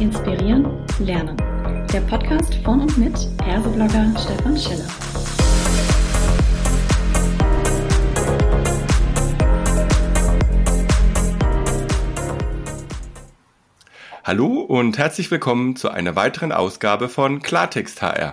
Inspirieren, Lernen. Der Podcast von und mit Herseblogger Stefan Schiller. Hallo und herzlich willkommen zu einer weiteren Ausgabe von Klartext HR.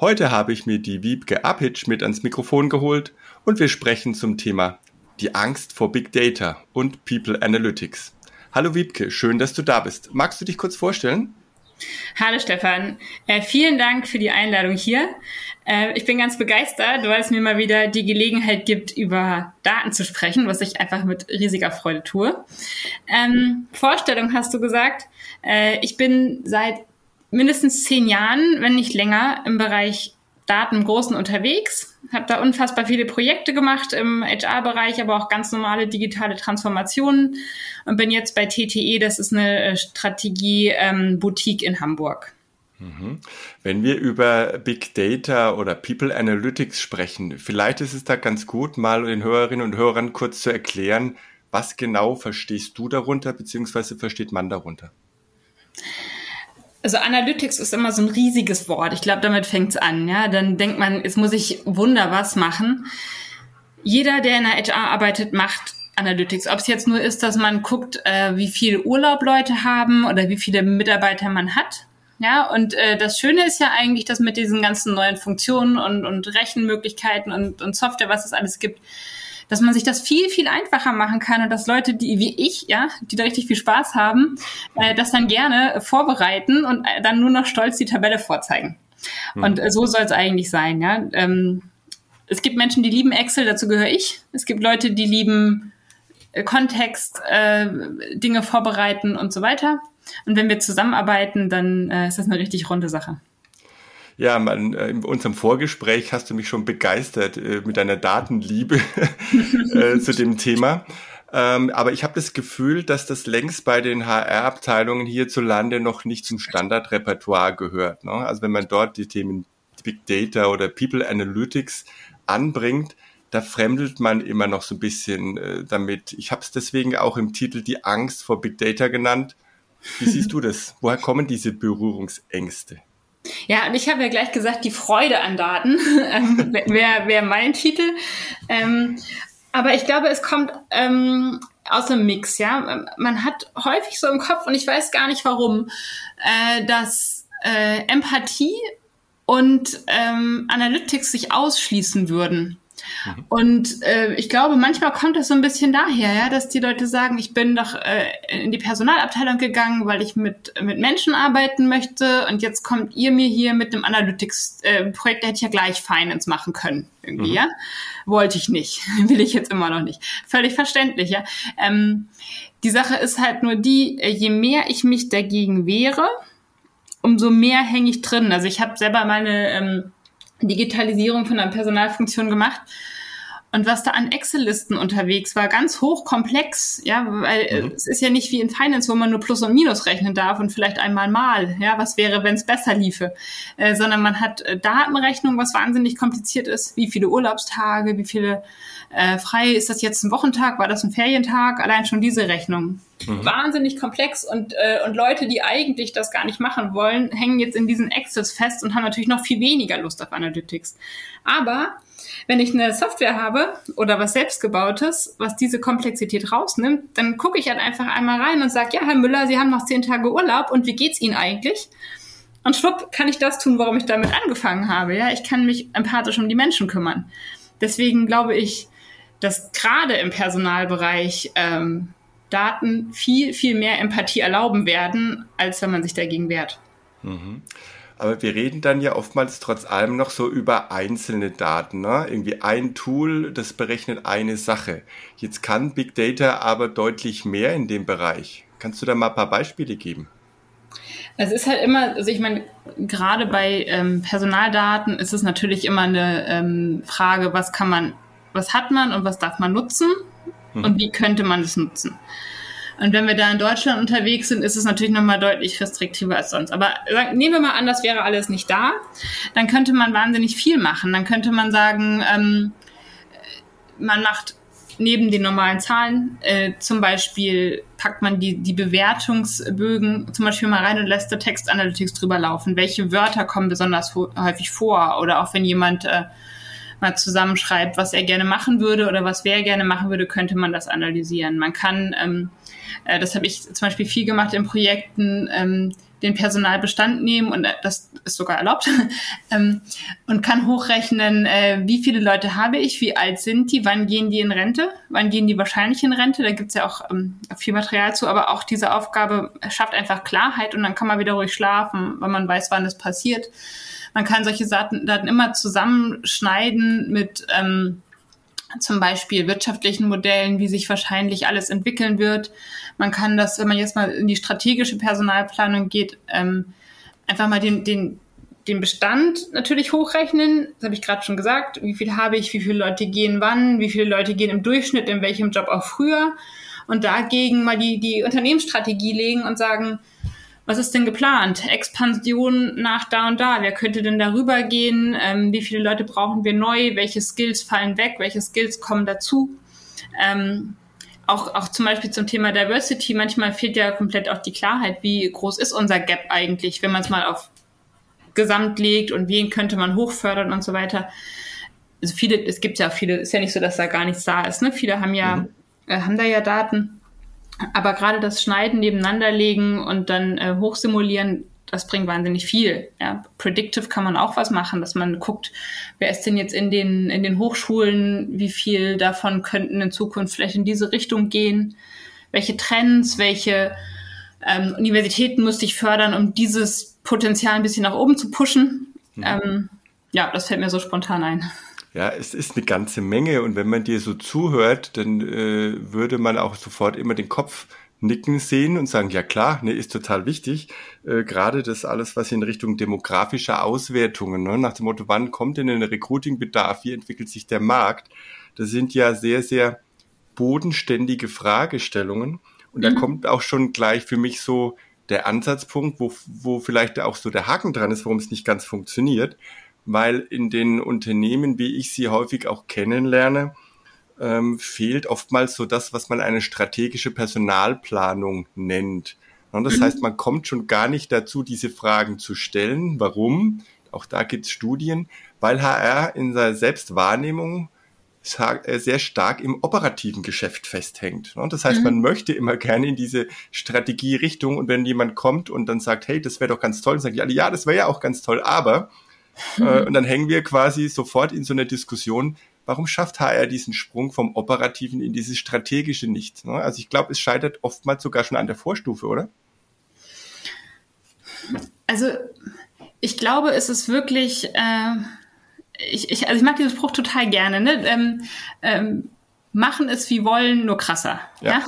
Heute habe ich mir die Wiebke Apitsch mit ans Mikrofon geholt und wir sprechen zum Thema die Angst vor Big Data und People Analytics. Hallo Wiebke, schön, dass du da bist. Magst du dich kurz vorstellen? Hallo Stefan, äh, vielen Dank für die Einladung hier. Äh, ich bin ganz begeistert, weil es mir mal wieder die Gelegenheit gibt, über Daten zu sprechen, was ich einfach mit riesiger Freude tue. Ähm, Vorstellung hast du gesagt. Äh, ich bin seit mindestens zehn Jahren, wenn nicht länger, im Bereich Daten im Großen unterwegs, habe da unfassbar viele Projekte gemacht im HR-Bereich, aber auch ganz normale digitale Transformationen und bin jetzt bei TTE, das ist eine äh, Strategie-Boutique ähm, in Hamburg. Mhm. Wenn wir über Big Data oder People Analytics sprechen, vielleicht ist es da ganz gut, mal den Hörerinnen und Hörern kurz zu erklären, was genau verstehst du darunter, beziehungsweise versteht man darunter? Also Analytics ist immer so ein riesiges Wort. Ich glaube, damit fängt's an. Ja, dann denkt man, jetzt muss ich Wunder was machen. Jeder, der in der HR arbeitet, macht Analytics. Ob es jetzt nur ist, dass man guckt, äh, wie viel Urlaub Leute haben oder wie viele Mitarbeiter man hat. Ja, und äh, das Schöne ist ja eigentlich, dass mit diesen ganzen neuen Funktionen und, und Rechenmöglichkeiten und, und Software, was es alles gibt, dass man sich das viel, viel einfacher machen kann und dass Leute, die wie ich, ja, die da richtig viel Spaß haben, äh, das dann gerne vorbereiten und äh, dann nur noch stolz die Tabelle vorzeigen. Mhm. Und äh, so soll es eigentlich sein, ja. Ähm, es gibt Menschen, die lieben Excel, dazu gehöre ich. Es gibt Leute, die lieben äh, Kontext, äh, Dinge vorbereiten und so weiter. Und wenn wir zusammenarbeiten, dann äh, ist das eine richtig runde Sache. Ja, man, äh, in unserem Vorgespräch hast du mich schon begeistert äh, mit deiner Datenliebe äh, zu dem Thema. Ähm, aber ich habe das Gefühl, dass das längst bei den HR-Abteilungen hierzulande noch nicht zum Standardrepertoire gehört. Ne? Also wenn man dort die Themen Big Data oder People Analytics anbringt, da fremdelt man immer noch so ein bisschen äh, damit. Ich habe es deswegen auch im Titel die Angst vor Big Data genannt. Wie siehst du das? Woher kommen diese Berührungsängste? Ja, und ich habe ja gleich gesagt, die Freude an Daten ähm, wäre wär mein Titel. Ähm, aber ich glaube, es kommt ähm, aus einem Mix, ja. Man hat häufig so im Kopf, und ich weiß gar nicht warum, äh, dass äh, Empathie und ähm, Analytics sich ausschließen würden. Mhm. Und äh, ich glaube, manchmal kommt das so ein bisschen daher, ja, dass die Leute sagen, ich bin doch äh, in die Personalabteilung gegangen, weil ich mit, mit Menschen arbeiten möchte und jetzt kommt ihr mir hier mit einem Analytics-Projekt, äh, da hätte ich ja gleich Finance machen können. Irgendwie, mhm. ja. Wollte ich nicht. Will ich jetzt immer noch nicht. Völlig verständlich, ja. Ähm, die Sache ist halt nur die, äh, je mehr ich mich dagegen wehre, umso mehr hänge ich drin. Also ich habe selber meine ähm, Digitalisierung von einer Personalfunktion gemacht. Und was da an Excel-Listen unterwegs war, ganz hochkomplex, ja, weil mhm. es ist ja nicht wie in Finance, wo man nur Plus und Minus rechnen darf und vielleicht einmal mal, ja, was wäre, wenn es besser liefe, äh, sondern man hat äh, Datenrechnung, was wahnsinnig kompliziert ist, wie viele Urlaubstage, wie viele äh, frei, ist das jetzt ein Wochentag, war das ein Ferientag, allein schon diese Rechnung. Mhm. Wahnsinnig komplex und, äh, und Leute, die eigentlich das gar nicht machen wollen, hängen jetzt in diesen Excels fest und haben natürlich noch viel weniger Lust auf Analytics. Aber wenn ich eine Software habe oder was selbstgebautes, was diese Komplexität rausnimmt, dann gucke ich halt einfach einmal rein und sage, ja, Herr Müller, Sie haben noch zehn Tage Urlaub und wie geht's Ihnen eigentlich? Und schwupp kann ich das tun, warum ich damit angefangen habe. Ja, ich kann mich empathisch um die Menschen kümmern. Deswegen glaube ich, dass gerade im Personalbereich ähm, Daten viel, viel mehr Empathie erlauben werden, als wenn man sich dagegen wehrt. Mhm. Aber wir reden dann ja oftmals trotz allem noch so über einzelne Daten. Ne? Irgendwie ein Tool, das berechnet eine Sache. Jetzt kann Big Data aber deutlich mehr in dem Bereich. Kannst du da mal ein paar Beispiele geben? Es ist halt immer, also ich meine, gerade bei ähm, Personaldaten ist es natürlich immer eine ähm, Frage, was kann man, was hat man und was darf man nutzen hm. und wie könnte man es nutzen. Und wenn wir da in Deutschland unterwegs sind, ist es natürlich nochmal deutlich restriktiver als sonst. Aber nehmen wir mal an, das wäre alles nicht da, dann könnte man wahnsinnig viel machen. Dann könnte man sagen, ähm, man macht neben den normalen Zahlen, äh, zum Beispiel packt man die, die Bewertungsbögen zum Beispiel mal rein und lässt da Text Analytics drüber laufen. Welche Wörter kommen besonders häufig vor? Oder auch wenn jemand äh, mal zusammenschreibt, was er gerne machen würde oder was wer gerne machen würde, könnte man das analysieren. Man kann, ähm, äh, das habe ich zum Beispiel viel gemacht in Projekten, ähm, den Personalbestand nehmen und äh, das ist sogar erlaubt ähm, und kann hochrechnen, äh, wie viele Leute habe ich, wie alt sind die, wann gehen die in Rente, wann gehen die wahrscheinlich in Rente. Da gibt's ja auch ähm, viel Material zu, aber auch diese Aufgabe schafft einfach Klarheit und dann kann man wieder ruhig schlafen, weil man weiß, wann das passiert. Man kann solche Daten, immer zusammenschneiden mit ähm, zum Beispiel wirtschaftlichen Modellen, wie sich wahrscheinlich alles entwickeln wird. Man kann das, wenn man jetzt mal in die strategische Personalplanung geht, ähm, einfach mal den, den, den Bestand natürlich hochrechnen. Das habe ich gerade schon gesagt. Wie viel habe ich, wie viele Leute gehen wann, wie viele Leute gehen im Durchschnitt, in welchem Job auch früher. Und dagegen mal die, die Unternehmensstrategie legen und sagen, was ist denn geplant? Expansion nach da und da. Wer könnte denn darüber gehen? Ähm, wie viele Leute brauchen wir neu? Welche Skills fallen weg? Welche Skills kommen dazu? Ähm, auch, auch zum Beispiel zum Thema Diversity. Manchmal fehlt ja komplett auch die Klarheit, wie groß ist unser Gap eigentlich, wenn man es mal auf Gesamt legt und wen könnte man hochfördern und so weiter. Also viele, es gibt ja viele, ist ja nicht so, dass da gar nichts da ist. Ne? Viele haben ja, mhm. äh, haben da ja Daten. Aber gerade das Schneiden, nebeneinanderlegen und dann äh, hochsimulieren, das bringt wahnsinnig viel. Ja. Predictive kann man auch was machen, dass man guckt, wer ist denn jetzt in den, in den Hochschulen, wie viel davon könnten in Zukunft vielleicht in diese Richtung gehen, welche Trends, welche ähm, Universitäten müsste ich fördern, um dieses Potenzial ein bisschen nach oben zu pushen. Mhm. Ähm, ja, das fällt mir so spontan ein. Ja, es ist eine ganze Menge und wenn man dir so zuhört, dann äh, würde man auch sofort immer den Kopf nicken sehen und sagen, ja klar, ne, ist total wichtig. Äh, Gerade das alles, was in Richtung demografischer Auswertungen, ne, nach dem Motto, wann kommt denn ein Recruiting-Bedarf, wie entwickelt sich der Markt, das sind ja sehr, sehr bodenständige Fragestellungen. Und mhm. da kommt auch schon gleich für mich so der Ansatzpunkt, wo, wo vielleicht auch so der Haken dran ist, warum es nicht ganz funktioniert weil in den Unternehmen, wie ich sie häufig auch kennenlerne, ähm, fehlt oftmals so das, was man eine strategische Personalplanung nennt. Und das mhm. heißt, man kommt schon gar nicht dazu, diese Fragen zu stellen. Warum? Auch da gibt es Studien, weil HR in seiner Selbstwahrnehmung äh, sehr stark im operativen Geschäft festhängt. Und das heißt, mhm. man möchte immer gerne in diese Strategierichtung und wenn jemand kommt und dann sagt, hey, das wäre doch ganz toll, dann sagen die alle, ja, das wäre ja auch ganz toll, aber äh, und dann hängen wir quasi sofort in so einer Diskussion, warum schafft HR diesen Sprung vom Operativen in dieses Strategische nicht? Ne? Also ich glaube, es scheitert oftmals sogar schon an der Vorstufe, oder? Also ich glaube, es ist wirklich, äh, ich, ich, also ich mag diesen Spruch total gerne, ne? Ähm, ähm, machen es wie wollen, nur krasser. Ja. ja?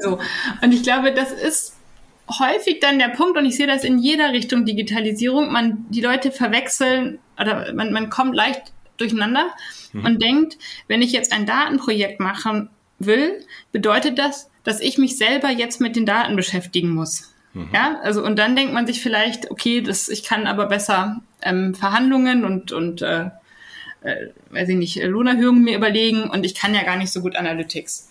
so. Und ich glaube, das ist häufig dann der Punkt, und ich sehe das in jeder Richtung Digitalisierung, man, die Leute verwechseln oder man, man kommt leicht durcheinander mhm. und denkt, wenn ich jetzt ein Datenprojekt machen will, bedeutet das, dass ich mich selber jetzt mit den Daten beschäftigen muss. Mhm. Ja, also und dann denkt man sich vielleicht, okay, das, ich kann aber besser ähm, Verhandlungen und, und äh, äh, weiß ich nicht, Lohnerhöhungen mir überlegen und ich kann ja gar nicht so gut Analytics.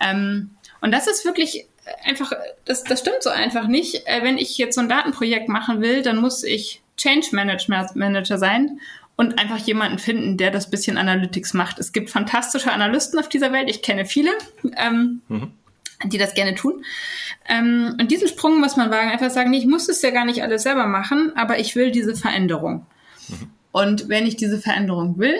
Ähm, und das ist wirklich einfach, das, das stimmt so einfach nicht. Äh, wenn ich jetzt so ein Datenprojekt machen will, dann muss ich Change Management Manager sein und einfach jemanden finden, der das bisschen Analytics macht. Es gibt fantastische Analysten auf dieser Welt. Ich kenne viele, ähm, mhm. die das gerne tun. Ähm, und diesen Sprung muss man wagen, einfach sagen, nee, ich muss es ja gar nicht alles selber machen, aber ich will diese Veränderung. Mhm. Und wenn ich diese Veränderung will,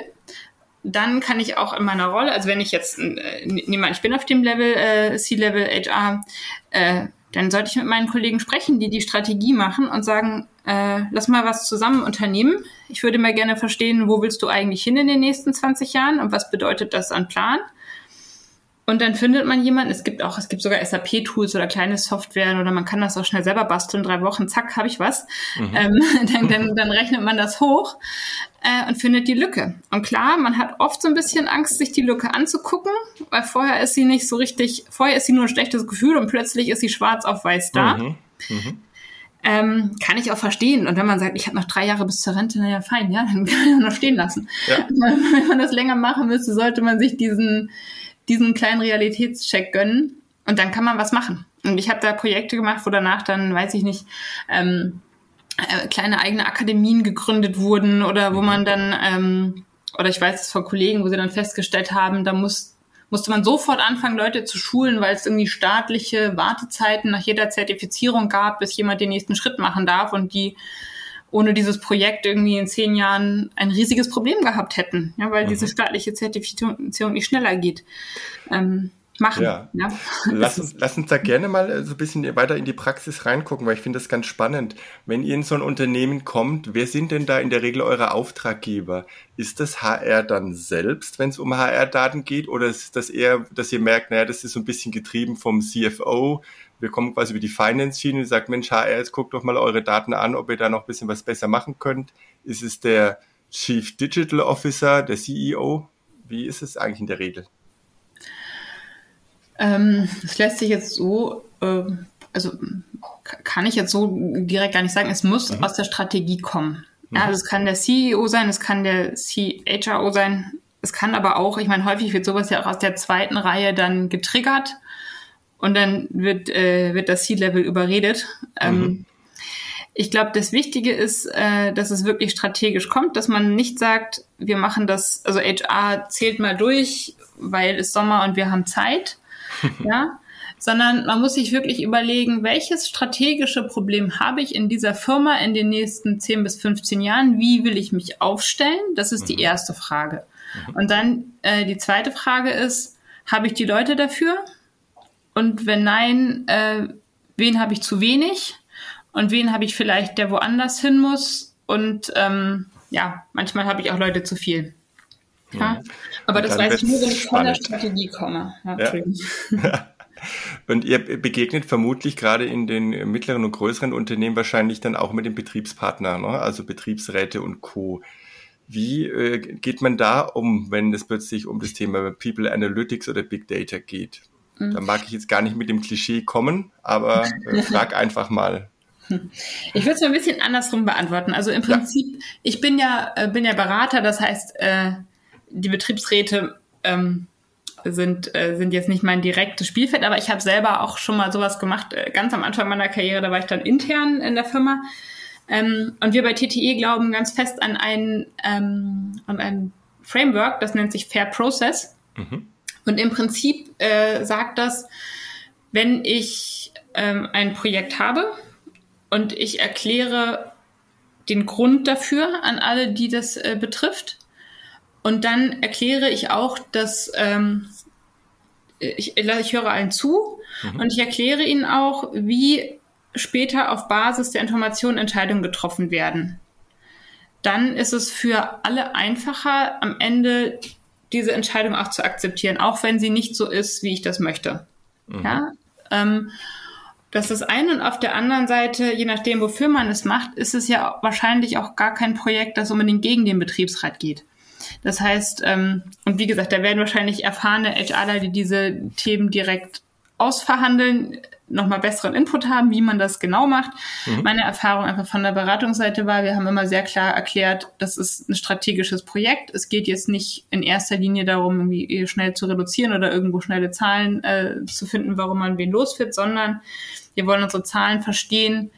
dann kann ich auch in meiner Rolle, also wenn ich jetzt, äh, nehme an, ich bin auf dem Level äh, C-Level HR, äh, dann sollte ich mit meinen Kollegen sprechen, die die Strategie machen und sagen, äh, lass mal was zusammen unternehmen. Ich würde mal gerne verstehen, wo willst du eigentlich hin in den nächsten 20 Jahren und was bedeutet das an Plan? Und dann findet man jemanden, es gibt auch, es gibt sogar SAP-Tools oder kleine Software oder man kann das auch schnell selber basteln, drei Wochen, zack, habe ich was. Mhm. Ähm, dann, dann, dann rechnet man das hoch äh, und findet die Lücke. Und klar, man hat oft so ein bisschen Angst, sich die Lücke anzugucken, weil vorher ist sie nicht so richtig, vorher ist sie nur ein schlechtes Gefühl und plötzlich ist sie schwarz auf weiß da. Mhm. Mhm. Ähm, kann ich auch verstehen. Und wenn man sagt, ich habe noch drei Jahre bis zur Rente, naja, fein, ja, dann kann man noch stehen lassen. Ja. Wenn man das länger machen müsste, sollte man sich diesen diesen kleinen Realitätscheck gönnen und dann kann man was machen. Und ich habe da Projekte gemacht, wo danach dann, weiß ich nicht, ähm, äh, kleine eigene Akademien gegründet wurden oder wo man dann, ähm, oder ich weiß es von Kollegen, wo sie dann festgestellt haben, da muss, musste man sofort anfangen, Leute zu schulen, weil es irgendwie staatliche Wartezeiten nach jeder Zertifizierung gab, bis jemand den nächsten Schritt machen darf und die ohne dieses Projekt irgendwie in zehn Jahren ein riesiges Problem gehabt hätten, ja, weil mhm. diese staatliche Zertifizierung nicht schneller geht. Ähm, machen. Ja. ja. Lass, uns, lass uns da gerne mal äh, so ein bisschen weiter in die Praxis reingucken, weil ich finde das ganz spannend. Wenn ihr in so ein Unternehmen kommt, wer sind denn da in der Regel eure Auftraggeber? Ist das HR dann selbst, wenn es um HR-Daten geht, oder ist das eher, dass ihr merkt, naja, das ist so ein bisschen getrieben vom CFO, wir kommen quasi über die Finance-Schiene und sagt, Mensch, HR, jetzt guckt doch mal eure Daten an, ob ihr da noch ein bisschen was besser machen könnt. Ist es der Chief Digital Officer, der CEO? Wie ist es eigentlich in der Regel? Ähm, das lässt sich jetzt so, äh, also kann ich jetzt so direkt gar nicht sagen. Es muss mhm. aus der Strategie kommen. Mhm. Also es kann der CEO sein, es kann der CHRO sein, es kann aber auch, ich meine, häufig wird sowas ja auch aus der zweiten Reihe dann getriggert und dann wird, äh, wird das C-Level überredet. Ähm, mhm. Ich glaube, das Wichtige ist, äh, dass es wirklich strategisch kommt, dass man nicht sagt, wir machen das, also HR zählt mal durch, weil es Sommer und wir haben Zeit, ja, sondern man muss sich wirklich überlegen, welches strategische Problem habe ich in dieser Firma in den nächsten 10 bis 15 Jahren? Wie will ich mich aufstellen? Das ist die mhm. erste Frage. Mhm. Und dann äh, die zweite Frage ist, habe ich die Leute dafür? Und wenn nein, äh, wen habe ich zu wenig? Und wen habe ich vielleicht, der woanders hin muss? Und ähm, ja, manchmal habe ich auch Leute zu viel. Ja? Aber das weiß ich nur, wenn ich von der Strategie komme. Ja, Und ihr begegnet vermutlich gerade in den mittleren und größeren Unternehmen wahrscheinlich dann auch mit den Betriebspartnern, ne? also Betriebsräte und Co. Wie äh, geht man da um, wenn es plötzlich um das Thema People Analytics oder Big Data geht? Mhm. Da mag ich jetzt gar nicht mit dem Klischee kommen, aber äh, frag einfach mal. Ich würde es mal ein bisschen andersrum beantworten. Also im Prinzip, ja. ich bin ja, äh, bin ja Berater, das heißt, äh, die Betriebsräte ähm, sind, äh, sind jetzt nicht mein direktes Spielfeld, aber ich habe selber auch schon mal sowas gemacht, ganz am Anfang meiner Karriere, da war ich dann intern in der Firma. Ähm, und wir bei TTE glauben ganz fest an ein, ähm, an ein Framework, das nennt sich Fair Process. Mhm. Und im Prinzip äh, sagt das, wenn ich ähm, ein Projekt habe und ich erkläre den Grund dafür an alle, die das äh, betrifft, und dann erkläre ich auch, dass ähm, ich, ich höre allen zu mhm. und ich erkläre ihnen auch, wie später auf Basis der Informationen Entscheidungen getroffen werden. Dann ist es für alle einfacher, am Ende diese Entscheidung auch zu akzeptieren, auch wenn sie nicht so ist, wie ich das möchte. Mhm. Ja? Ähm, das ist das eine und auf der anderen Seite, je nachdem, wofür man es macht, ist es ja wahrscheinlich auch gar kein Projekt, das unbedingt gegen den Betriebsrat geht. Das heißt, ähm, und wie gesagt, da werden wahrscheinlich erfahrene HRler, die diese Themen direkt ausverhandeln, nochmal besseren Input haben, wie man das genau macht. Mhm. Meine Erfahrung einfach von der Beratungsseite war, wir haben immer sehr klar erklärt, das ist ein strategisches Projekt. Es geht jetzt nicht in erster Linie darum, irgendwie schnell zu reduzieren oder irgendwo schnelle Zahlen äh, zu finden, warum man wen losführt, sondern wir wollen unsere Zahlen verstehen,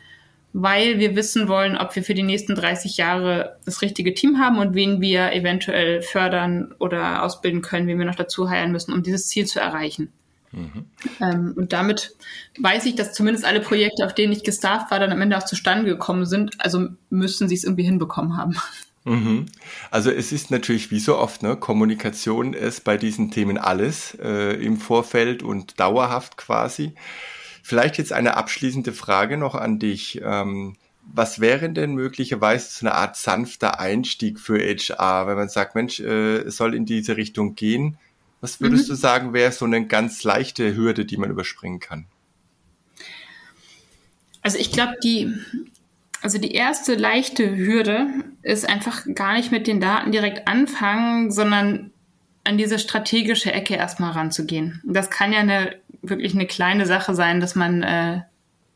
weil wir wissen wollen, ob wir für die nächsten 30 Jahre das richtige Team haben und wen wir eventuell fördern oder ausbilden können, wen wir noch dazu heilen müssen, um dieses Ziel zu erreichen. Mhm. Ähm, und damit weiß ich, dass zumindest alle Projekte, auf denen ich gestafft war, dann am Ende auch zustande gekommen sind. Also müssen sie es irgendwie hinbekommen haben. Mhm. Also es ist natürlich wie so oft, ne, Kommunikation ist bei diesen Themen alles äh, im Vorfeld und dauerhaft quasi. Vielleicht jetzt eine abschließende Frage noch an dich. Ähm, was wäre denn möglicherweise so eine Art sanfter Einstieg für HR, wenn man sagt, Mensch, äh, es soll in diese Richtung gehen? Was würdest mhm. du sagen, wäre so eine ganz leichte Hürde, die man überspringen kann? Also ich glaube, die, also die erste leichte Hürde ist einfach gar nicht mit den Daten direkt anfangen, sondern an diese strategische Ecke erstmal ranzugehen. Das kann ja eine wirklich eine kleine Sache sein, dass man äh,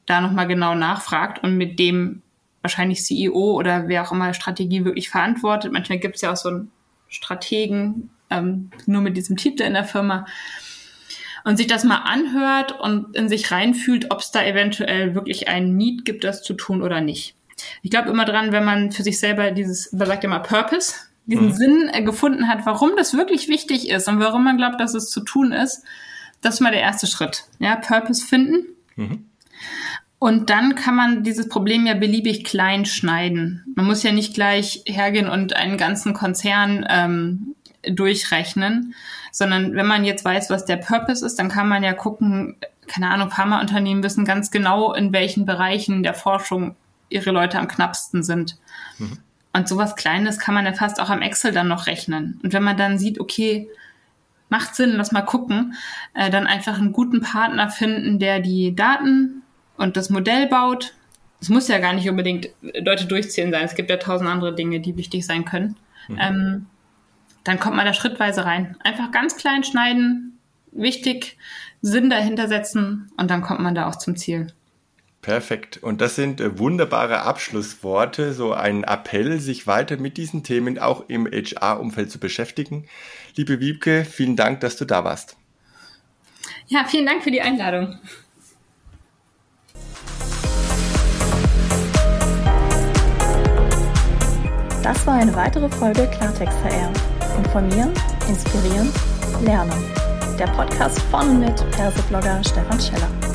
da nochmal genau nachfragt und mit dem wahrscheinlich CEO oder wer auch immer Strategie wirklich verantwortet. Manchmal gibt es ja auch so einen Strategen, ähm, nur mit diesem Titel in der Firma und sich das mal anhört und in sich reinfühlt, ob es da eventuell wirklich einen Need gibt, das zu tun oder nicht. Ich glaube immer dran, wenn man für sich selber dieses, man sagt ja mal Purpose, diesen mhm. Sinn äh, gefunden hat, warum das wirklich wichtig ist und warum man glaubt, dass es zu tun ist, das ist mal der erste Schritt. Ja, Purpose finden. Mhm. Und dann kann man dieses Problem ja beliebig klein schneiden. Man muss ja nicht gleich hergehen und einen ganzen Konzern ähm, durchrechnen, sondern wenn man jetzt weiß, was der Purpose ist, dann kann man ja gucken, keine Ahnung, Pharmaunternehmen wissen ganz genau, in welchen Bereichen der Forschung ihre Leute am knappsten sind. Mhm. Und sowas Kleines kann man ja fast auch am Excel dann noch rechnen. Und wenn man dann sieht, okay, macht Sinn, lass mal gucken, äh, dann einfach einen guten Partner finden, der die Daten und das Modell baut. Es muss ja gar nicht unbedingt Leute durchziehen sein. Es gibt ja tausend andere Dinge, die wichtig sein können. Mhm. Ähm, dann kommt man da schrittweise rein. Einfach ganz klein schneiden, wichtig, Sinn dahinter setzen und dann kommt man da auch zum Ziel. Perfekt. Und das sind äh, wunderbare Abschlussworte, so ein Appell, sich weiter mit diesen Themen auch im HR-Umfeld zu beschäftigen. Liebe Wiebke, vielen Dank, dass du da warst. Ja, vielen Dank für die Einladung. Das war eine weitere Folge Klartext HR. Informieren, inspirieren, lernen. Der Podcast von mit Perseblogger Stefan Scheller.